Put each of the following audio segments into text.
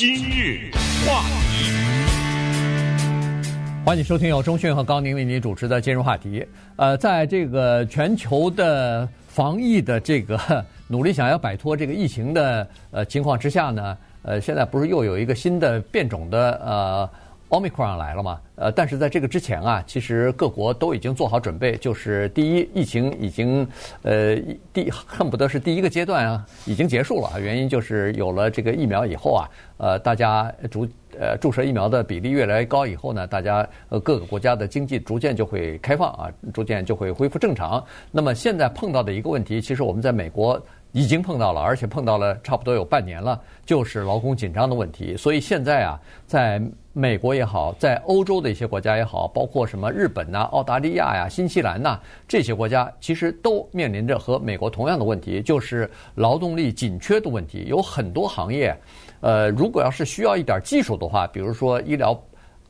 今日话题，欢迎收听由中讯和高宁为您主持的《今日话题》。呃，在这个全球的防疫的这个 努力，想要摆脱这个疫情的呃情况之下呢，呃，现在不是又有一个新的变种的呃。Omicron 来了嘛？呃，但是在这个之前啊，其实各国都已经做好准备，就是第一，疫情已经呃第恨不得是第一个阶段啊，已经结束了。原因就是有了这个疫苗以后啊，呃，大家逐呃注射疫苗的比例越来越高以后呢，大家呃各个国家的经济逐渐就会开放啊，逐渐就会恢复正常。那么现在碰到的一个问题，其实我们在美国。已经碰到了，而且碰到了差不多有半年了，就是劳工紧张的问题。所以现在啊，在美国也好，在欧洲的一些国家也好，包括什么日本呐、澳大利亚呀、新西兰呐这些国家，其实都面临着和美国同样的问题，就是劳动力紧缺的问题。有很多行业，呃，如果要是需要一点技术的话，比如说医疗。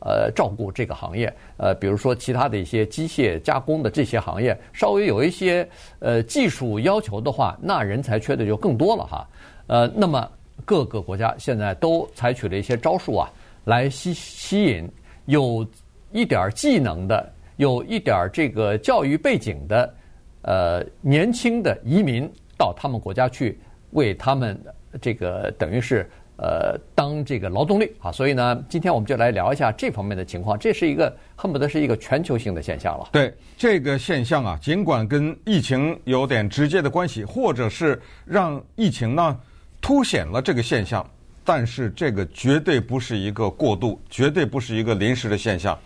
呃，照顾这个行业，呃，比如说其他的一些机械加工的这些行业，稍微有一些呃技术要求的话，那人才缺的就更多了哈。呃，那么各个国家现在都采取了一些招数啊，来吸吸引有一点技能的、有一点这个教育背景的呃年轻的移民到他们国家去，为他们这个等于是。呃，当这个劳动力啊，所以呢，今天我们就来聊一下这方面的情况。这是一个恨不得是一个全球性的现象了。对这个现象啊，尽管跟疫情有点直接的关系，或者是让疫情呢凸显了这个现象，但是这个绝对不是一个过渡，绝对不是一个临时的现象，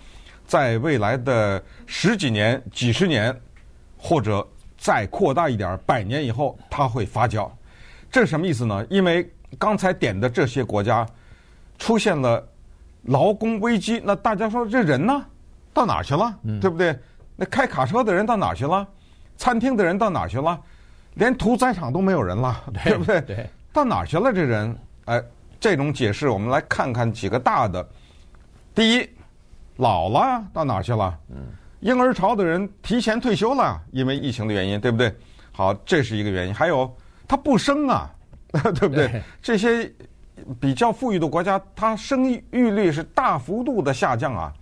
在未来的十几年、几十年，或者再扩大一点，百年以后，它会发酵。这是什么意思呢？因为刚才点的这些国家出现了劳工危机，那大家说这人呢到哪去了？对不对？那开卡车的人到哪去了？餐厅的人到哪去了？连屠宰场都没有人了，对不对？对，到哪去了这人？哎，这种解释我们来看看几个大的。第一，老了到哪去了？婴儿潮的人提前退休了，因为疫情的原因，对不对？好，这是一个原因。还有他不生啊。对不对？这些比较富裕的国家，他生育率是大幅度的下降啊。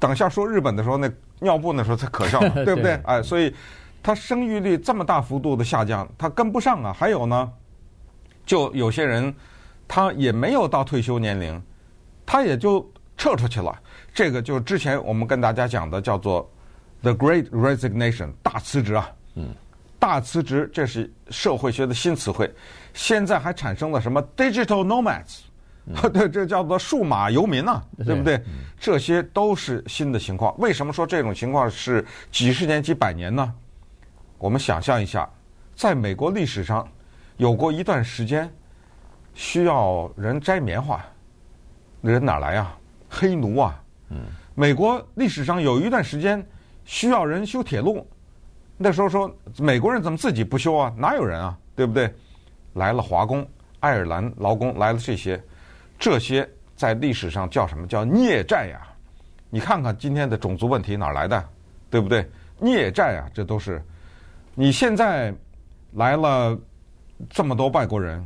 等一下说日本的时候，那尿布那时候才可笑呢，对不对？哎，所以他生育率这么大幅度的下降，他跟不上啊。还有呢，就有些人他也没有到退休年龄，他也就撤出去了。这个就是之前我们跟大家讲的，叫做 “the Great Resignation” 大辞职啊。嗯。大辞职，这是社会学的新词汇。现在还产生了什么 digital nomads？对，这叫做数码游民呐，对不对？这些都是新的情况。为什么说这种情况是几十年、几百年呢？我们想象一下，在美国历史上有过一段时间需要人摘棉花，那人哪来啊？黑奴啊！嗯美国历史上有一段时间需要人修铁路。那时候说美国人怎么自己不修啊？哪有人啊？对不对？来了华工、爱尔兰劳工来了这些，这些在历史上叫什么叫孽债呀？你看看今天的种族问题哪来的？对不对？孽债啊，这都是。你现在来了这么多外国人，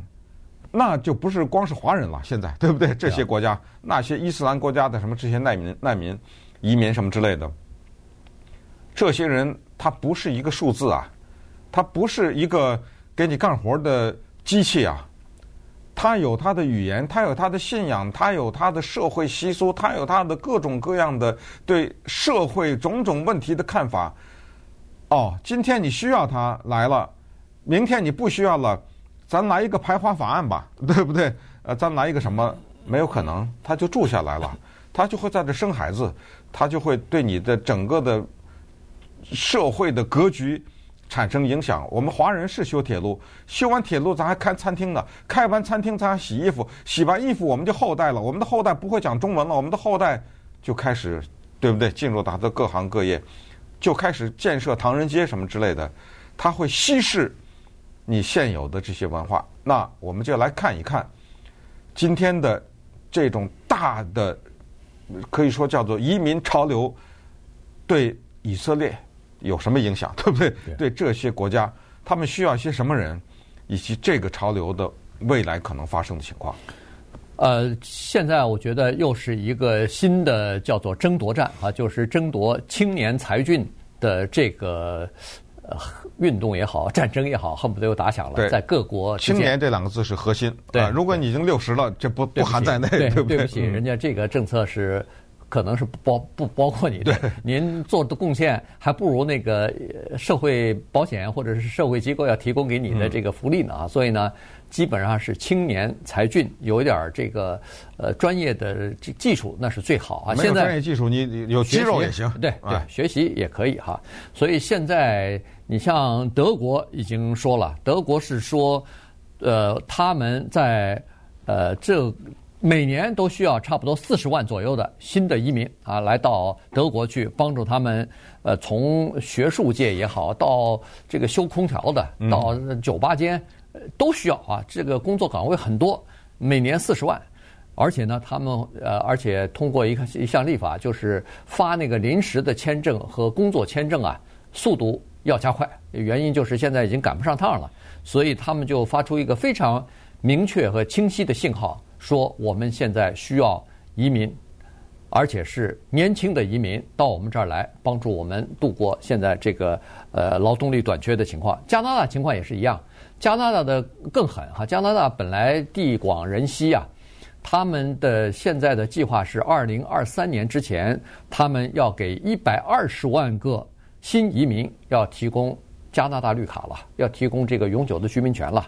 那就不是光是华人了，现在对不对？这些国家，那些伊斯兰国家的什么这些难民、难民、移民什么之类的，这些人。他不是一个数字啊，他不是一个给你干活的机器啊，他有他的语言，他有他的信仰，他有他的社会习俗，他有他的各种各样的对社会种种问题的看法。哦，今天你需要他来了，明天你不需要了，咱来一个排华法案吧，对不对？呃，咱来一个什么？没有可能，他就住下来了，他就会在这生孩子，他就会对你的整个的。社会的格局产生影响。我们华人是修铁路，修完铁路咱还开餐厅呢，开完餐厅咱还洗衣服，洗完衣服我们就后代了。我们的后代不会讲中文了，我们的后代就开始，对不对？进入他的各行各业，就开始建设唐人街什么之类的。他会稀释你现有的这些文化。那我们就来看一看今天的这种大的，可以说叫做移民潮流对以色列。有什么影响，对不对？对这些国家，他们需要一些什么人，以及这个潮流的未来可能发生的情况。呃，现在我觉得又是一个新的叫做争夺战啊，就是争夺青年才俊的这个呃运动也好，战争也好，恨不得又打响了。在各国，青年这两个字是核心。对啊，如果你已经六十了，这不不含在内，对不对？对不起，嗯人家这个政策是。可能是不包不包括你的，您做的贡献还不如那个社会保险或者是社会机构要提供给你的这个福利呢啊，所以呢，基本上是青年才俊有一点这个呃专业的技技术那是最好啊。现在专业技术你有肌肉也行，对对，学习也可以哈。所以现在你像德国已经说了，德国是说，呃，他们在呃这。每年都需要差不多四十万左右的新的移民啊，来到德国去帮助他们。呃，从学术界也好，到这个修空调的，到酒吧间，都需要啊。这个工作岗位很多，每年四十万，而且呢，他们呃，而且通过一个一项立法，就是发那个临时的签证和工作签证啊，速度要加快。原因就是现在已经赶不上趟了，所以他们就发出一个非常明确和清晰的信号。说我们现在需要移民，而且是年轻的移民到我们这儿来帮助我们度过现在这个呃劳动力短缺的情况。加拿大情况也是一样，加拿大的更狠哈。加拿大本来地广人稀啊，他们的现在的计划是二零二三年之前，他们要给一百二十万个新移民要提供加拿大绿卡了，要提供这个永久的居民权了。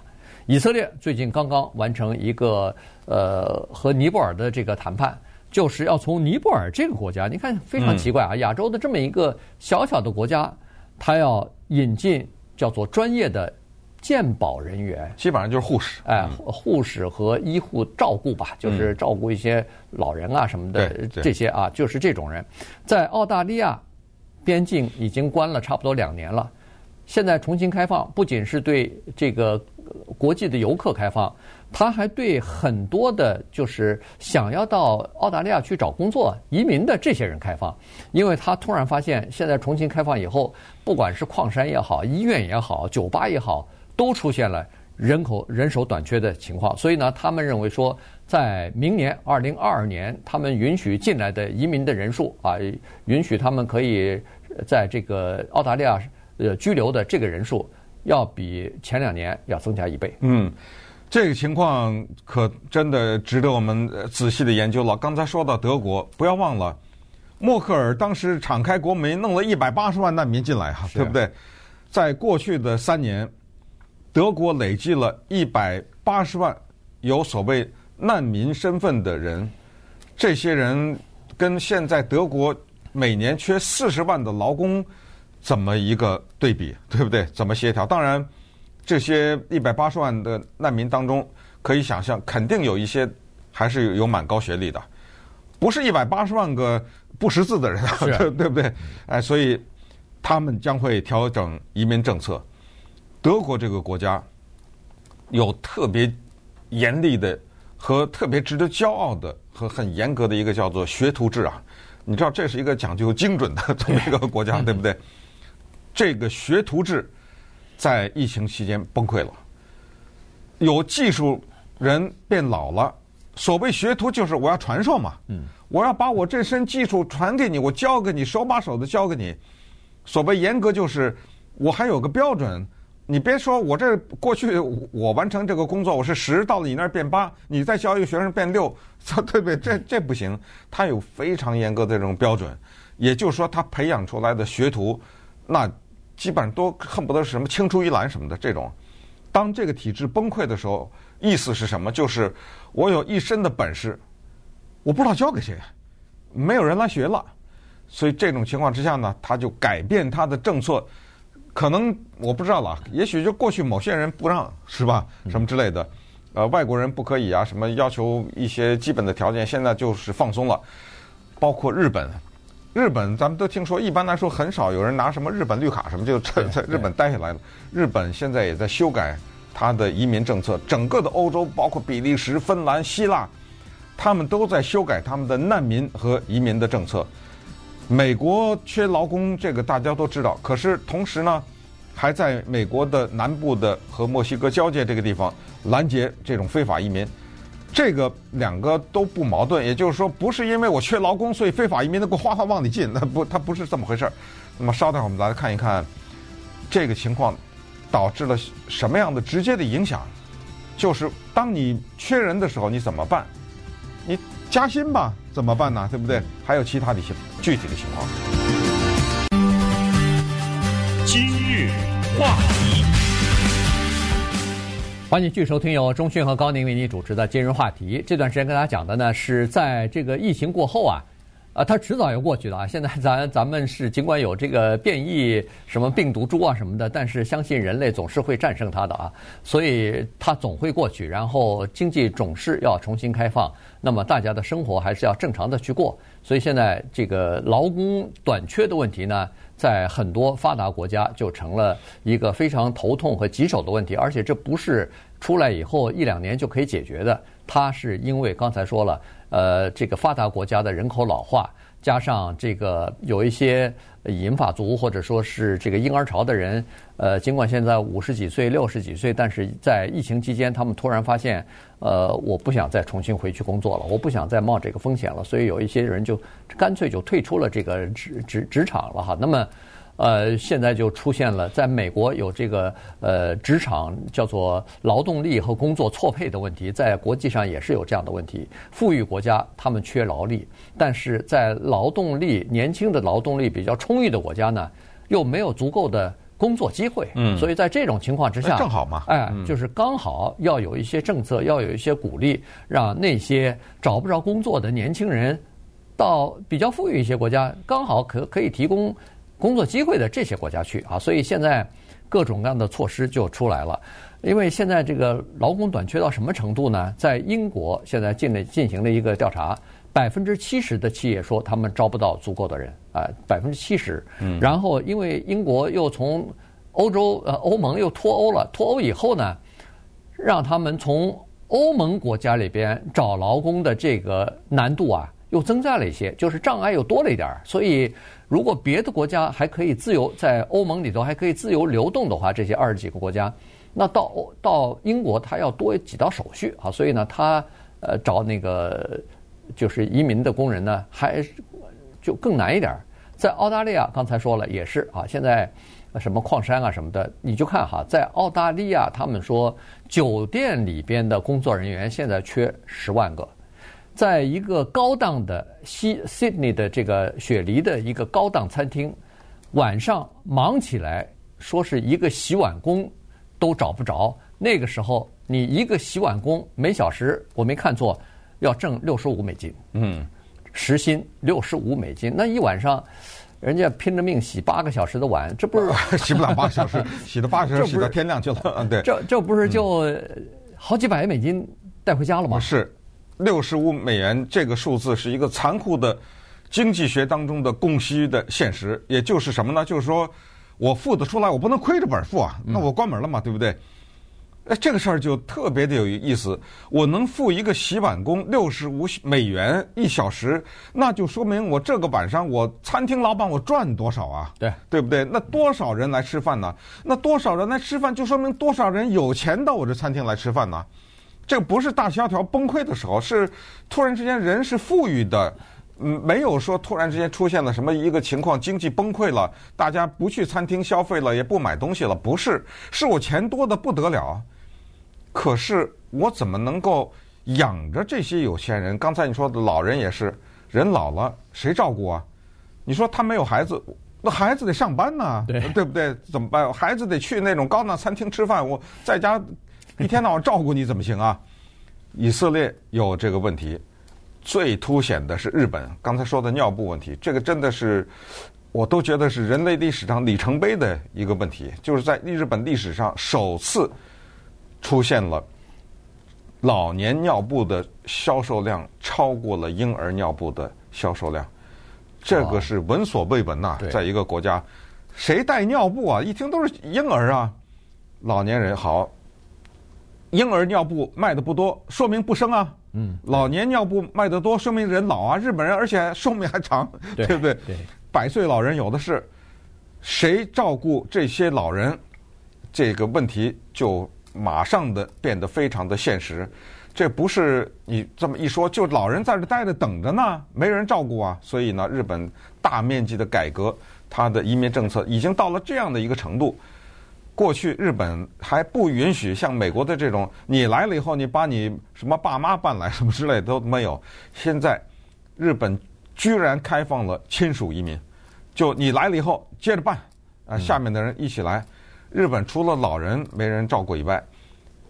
以色列最近刚刚完成一个呃和尼泊尔的这个谈判，就是要从尼泊尔这个国家，你看非常奇怪啊，亚洲的这么一个小小的国家，它要引进叫做专业的鉴保人员，基本上就是护士，哎，护士和医护照顾吧，就是照顾一些老人啊什么的这些啊，就是这种人，在澳大利亚边境已经关了差不多两年了，现在重新开放，不仅是对这个。国际的游客开放，他还对很多的，就是想要到澳大利亚去找工作、移民的这些人开放，因为他突然发现，现在重新开放以后，不管是矿山也好、医院也好、酒吧也好，都出现了人口人手短缺的情况。所以呢，他们认为说，在明年二零二二年，他们允许进来的移民的人数啊，允许他们可以在这个澳大利亚呃拘留的这个人数。要比前两年要增加一倍。嗯，这个情况可真的值得我们仔细的研究了。刚才说到德国，不要忘了，默克尔当时敞开国门，弄了一百八十万难民进来哈，对不对？在过去的三年，德国累计了一百八十万有所谓难民身份的人，这些人跟现在德国每年缺四十万的劳工。怎么一个对比，对不对？怎么协调？当然，这些一百八十万的难民当中，可以想象，肯定有一些还是有蛮高学历的，不是一百八十万个不识字的人，对、啊、对不对？哎，所以他们将会调整移民政策。德国这个国家有特别严厉的和特别值得骄傲的和很严格的一个叫做学徒制啊！你知道，这是一个讲究精准的这么一个国家，对不对？这个学徒制在疫情期间崩溃了，有技术人变老了。所谓学徒就是我要传授嘛，嗯我要把我这身技术传给你，我教给你，手把手的教给你。所谓严格就是我还有个标准，你别说我这过去我完成这个工作我是十，到了你那儿变八，你再教一个学生变六，对不对？这这不行，他有非常严格的这种标准。也就是说，他培养出来的学徒。那基本上都恨不得是什么青出于蓝什么的这种。当这个体制崩溃的时候，意思是什么？就是我有一身的本事，我不知道交给谁，没有人来学了。所以这种情况之下呢，他就改变他的政策。可能我不知道了，也许就过去某些人不让是吧？什么之类的，呃，外国人不可以啊，什么要求一些基本的条件，现在就是放松了，包括日本。日本，咱们都听说，一般来说很少有人拿什么日本绿卡什么就 在在日本待下来了。日本现在也在修改它的移民政策，整个的欧洲，包括比利时、芬兰、希腊，他们都在修改他们的难民和移民的政策。美国缺劳工，这个大家都知道，可是同时呢，还在美国的南部的和墨西哥交界这个地方拦截这种非法移民。这个两个都不矛盾，也就是说，不是因为我缺劳工，所以非法移民能够哗哗往里进，那不，它不是这么回事儿。那么稍等会儿我们来看一看这个情况导致了什么样的直接的影响，就是当你缺人的时候，你怎么办？你加薪吧，怎么办呢？对不对？还有其他的一些具体的情况。今日话题。欢迎继续收听由中讯和高宁为您主持的今日话题。这段时间跟大家讲的呢，是在这个疫情过后啊，啊，它迟早要过去的啊。现在咱咱们是尽管有这个变异什么病毒株啊什么的，但是相信人类总是会战胜它的啊，所以它总会过去。然后经济总是要重新开放，那么大家的生活还是要正常的去过。所以现在这个劳工短缺的问题呢，在很多发达国家就成了一个非常头痛和棘手的问题，而且这不是出来以后一两年就可以解决的。它是因为刚才说了，呃，这个发达国家的人口老化，加上这个有一些银发族或者说是这个婴儿潮的人，呃，尽管现在五十几岁、六十几岁，但是在疫情期间，他们突然发现，呃，我不想再重新回去工作了，我不想再冒这个风险了，所以有一些人就干脆就退出了这个职职职场了哈。那么。呃，现在就出现了，在美国有这个呃职场叫做劳动力和工作错配的问题，在国际上也是有这样的问题。富裕国家他们缺劳力，但是在劳动力年轻的劳动力比较充裕的国家呢，又没有足够的工作机会。嗯，所以在这种情况之下，正好嘛，哎，就是刚好要有一些政策，要有一些鼓励，让那些找不着工作的年轻人到比较富裕一些国家，刚好可可以提供。工作机会的这些国家去啊，所以现在各种各样的措施就出来了。因为现在这个劳工短缺到什么程度呢？在英国现在进了进行了一个调查，百分之七十的企业说他们招不到足够的人啊，百分之七十。嗯。然后因为英国又从欧洲呃欧盟又脱欧了，脱欧以后呢，让他们从欧盟国家里边找劳工的这个难度啊又增加了一些，就是障碍又多了一点儿，所以。如果别的国家还可以自由在欧盟里头还可以自由流动的话，这些二十几个国家，那到到英国他要多几道手续啊，所以呢，他呃找那个就是移民的工人呢，还就更难一点。在澳大利亚，刚才说了也是啊，现在什么矿山啊什么的，你就看哈，在澳大利亚他们说酒店里边的工作人员现在缺十万个。在一个高档的西 Sydney 的这个雪梨的一个高档餐厅，晚上忙起来，说是一个洗碗工都找不着。那个时候，你一个洗碗工每小时，我没看错，要挣六十五美金。嗯，时薪六十五美金，那一晚上，人家拼着命洗八个小时的碗，这不是 洗不了八个小时，洗了八个小时洗到天亮去了。嗯，对，这这不是就好几百美金带回家了吗？是。六十五美元这个数字是一个残酷的经济学当中的供需的现实，也就是什么呢？就是说我付得出来，我不能亏着本付啊，那我关门了嘛，对不对？哎，这个事儿就特别的有意思。我能付一个洗碗工六十五美元一小时，那就说明我这个晚上我餐厅老板我赚多少啊？对，对不对？那多少人来吃饭呢？那多少人来吃饭，就说明多少人有钱到我这餐厅来吃饭呢？这个不是大萧条崩溃的时候，是突然之间人是富裕的，嗯，没有说突然之间出现了什么一个情况，经济崩溃了，大家不去餐厅消费了，也不买东西了，不是，是我钱多的不得了，可是我怎么能够养着这些有钱人？刚才你说的老人也是，人老了谁照顾啊？你说他没有孩子，那孩子得上班呢，对，对不对？怎么办？孩子得去那种高档餐厅吃饭，我在家。一天到晚照顾你怎么行啊？以色列有这个问题，最凸显的是日本。刚才说的尿布问题，这个真的是，我都觉得是人类历史上里程碑的一个问题，就是在日本历史上首次出现了老年尿布的销售量超过了婴儿尿布的销售量，这个是闻所未闻呐，在一个国家，谁带尿布啊？一听都是婴儿啊，老年人好。婴儿尿布卖的不多，说明不生啊。嗯，老年尿布卖的多，说明人老啊。日本人而且寿命还长，对，对不对？对，百岁老人有的是，谁照顾这些老人？这个问题就马上的变得非常的现实。这不是你这么一说，就老人在这待着等着呢，没人照顾啊。所以呢，日本大面积的改革，它的移民政策已经到了这样的一个程度。过去日本还不允许像美国的这种，你来了以后，你把你什么爸妈办来什么之类的都没有。现在日本居然开放了亲属移民，就你来了以后接着办，啊，下面的人一起来。日本除了老人没人照顾以外，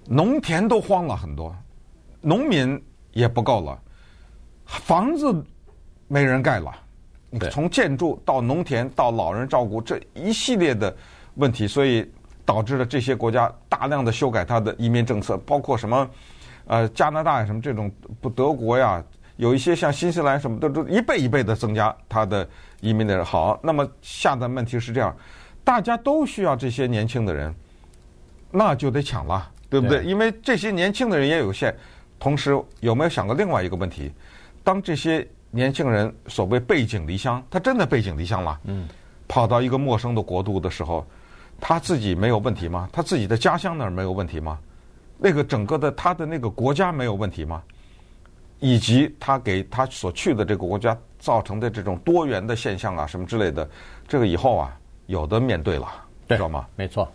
农田都荒了很多。农民也不够了，房子没人盖了。你从建筑到农田到老人照顾这一系列的问题，所以导致了这些国家大量的修改它的移民政策，包括什么呃加拿大什么这种不德国呀，有一些像新西兰什么的都一倍一倍的增加它的移民的人。好，那么下的问题是这样，大家都需要这些年轻的人，那就得抢了，对不？对，因为这些年轻的人也有限。同时，有没有想过另外一个问题？当这些年轻人所谓背井离乡，他真的背井离乡了，嗯，跑到一个陌生的国度的时候，他自己没有问题吗？他自己的家乡那儿没有问题吗？那个整个的他的那个国家没有问题吗？以及他给他所去的这个国家造成的这种多元的现象啊，什么之类的，这个以后啊，有的面对了，知道吗？没错。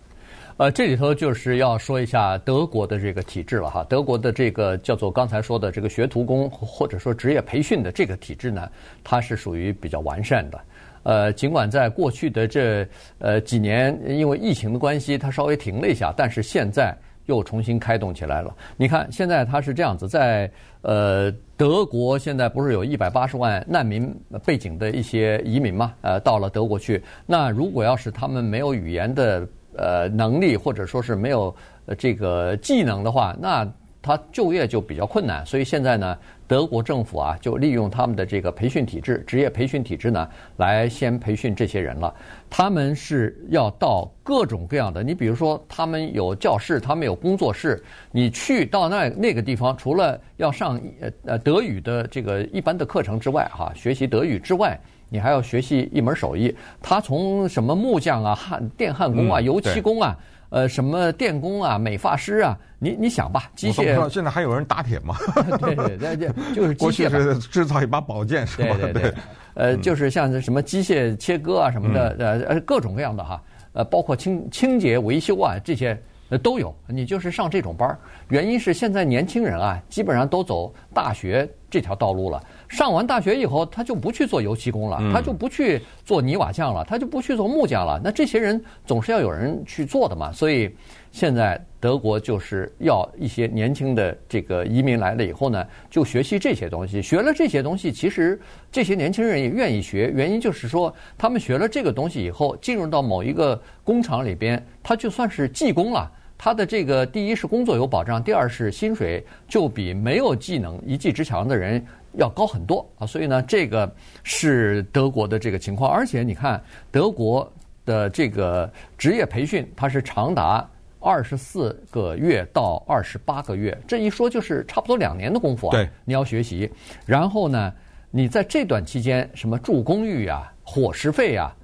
呃，这里头就是要说一下德国的这个体制了哈。德国的这个叫做刚才说的这个学徒工或者说职业培训的这个体制呢，它是属于比较完善的。呃，尽管在过去的这呃几年因为疫情的关系，它稍微停了一下，但是现在又重新开动起来了。你看，现在它是这样子，在呃德国现在不是有一百八十万难民背景的一些移民嘛？呃，到了德国去，那如果要是他们没有语言的。呃，能力或者说是没有这个技能的话，那他就业就比较困难。所以现在呢，德国政府啊，就利用他们的这个培训体制、职业培训体制呢，来先培训这些人了。他们是要到各种各样的，你比如说，他们有教室，他们有工作室。你去到那那个地方，除了要上呃呃德语的这个一般的课程之外，哈，学习德语之外。你还要学习一门手艺，他从什么木匠啊、焊电焊工啊、油漆工啊，呃，什么电工啊、美发师啊，你你想吧，机械。现在还有人打铁吗？对 对对，就 就是机械。过去是制造一把宝剑是吧？对对对。呃，就是像什么机械切割啊什么的，呃呃，各种各样的哈，呃，包括清清洁维修啊这些。呃，都有，你就是上这种班儿，原因是现在年轻人啊，基本上都走大学这条道路了。上完大学以后，他就不去做油漆工了，他就不去做泥瓦匠了，他就不去做木匠了。那这些人总是要有人去做的嘛。所以现在德国就是要一些年轻的这个移民来了以后呢，就学习这些东西。学了这些东西，其实这些年轻人也愿意学，原因就是说，他们学了这个东西以后，进入到某一个工厂里边，他就算是技工了。他的这个第一是工作有保障，第二是薪水就比没有技能一技之长的人要高很多啊，所以呢，这个是德国的这个情况。而且你看，德国的这个职业培训，它是长达二十四个月到二十八个月，这一说就是差不多两年的功夫啊。对，你要学习，然后呢，你在这段期间，什么住公寓啊、伙食费啊，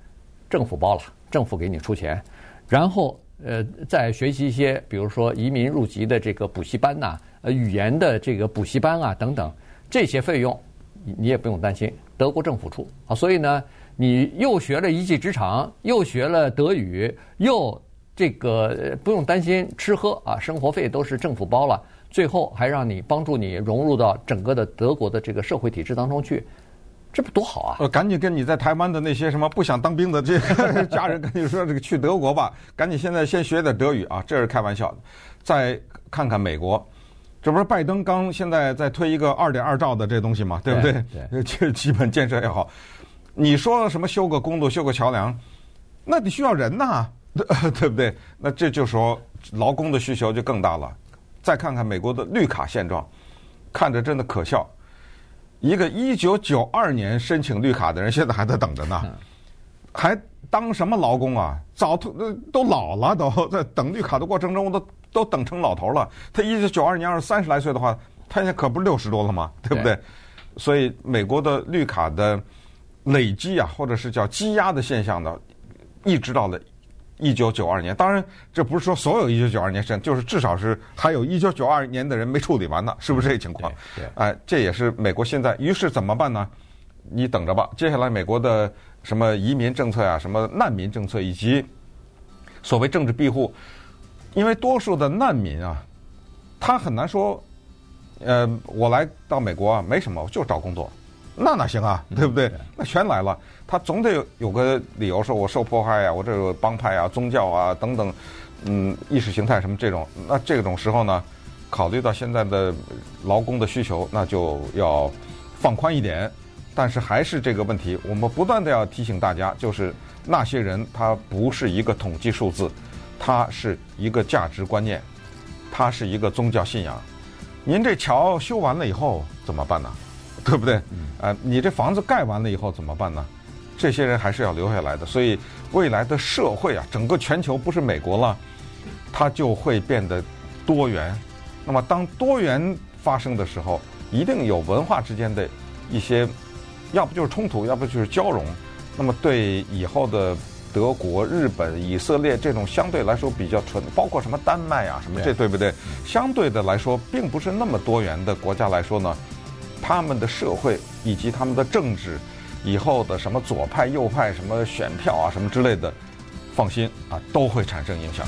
政府包了，政府给你出钱，然后。呃，再学习一些，比如说移民入籍的这个补习班呐，呃，语言的这个补习班啊等等，这些费用你你也不用担心，德国政府出啊。所以呢，你又学了一技之长，又学了德语，又这个不用担心吃喝啊，生活费都是政府包了，最后还让你帮助你融入到整个的德国的这个社会体制当中去。这不多好啊！呃，赶紧跟你在台湾的那些什么不想当兵的这个 家人跟你说，这个去德国吧，赶紧现在先学点德语啊！这是开玩笑的。再看看美国，这不是拜登刚现在在推一个二点二兆的这东西嘛，对不对？对，这 基本建设也好。你说什么修个公路、修个桥梁，那得需要人呐，对不对？那这就说劳工的需求就更大了。再看看美国的绿卡现状，看着真的可笑。一个一九九二年申请绿卡的人，现在还在等着呢，还当什么劳工啊？早都都老了，都在等绿卡的过程中，都都等成老头了。他一九九二年要是三十来岁的话，他现在可不是六十多了吗？对不对？所以美国的绿卡的累积啊，或者是叫积压的现象呢，一直到了一九九二年。当然，这不是说所有一九九二年生，就是至少是还有一九九二年的人没处理完呢，是不是这个情况？对，哎，这也是美国现在。于是怎么办呢？你等着吧，接下来美国的什么移民政策啊，什么难民政策，以及所谓政治庇护，因为多数的难民啊，他很难说，呃，我来到美国啊，没什么，我就找工作。那哪行啊，对不对？那全来了，他总得有有个理由，说我受迫害啊，我这有帮派啊、宗教啊等等，嗯，意识形态什么这种。那这种时候呢，考虑到现在的劳工的需求，那就要放宽一点。但是还是这个问题，我们不断的要提醒大家，就是那些人他不是一个统计数字，他是一个价值观念，它是一个宗教信仰。您这桥修完了以后怎么办呢？对不对？呃，你这房子盖完了以后怎么办呢？这些人还是要留下来的。所以未来的社会啊，整个全球不是美国了，它就会变得多元。那么当多元发生的时候，一定有文化之间的一些，要不就是冲突，要不就是交融。那么对以后的德国、日本、以色列这种相对来说比较纯，包括什么丹麦啊什么这对不对？相对的来说，并不是那么多元的国家来说呢。他们的社会以及他们的政治，以后的什么左派、右派、什么选票啊、什么之类的，放心啊，都会产生影响。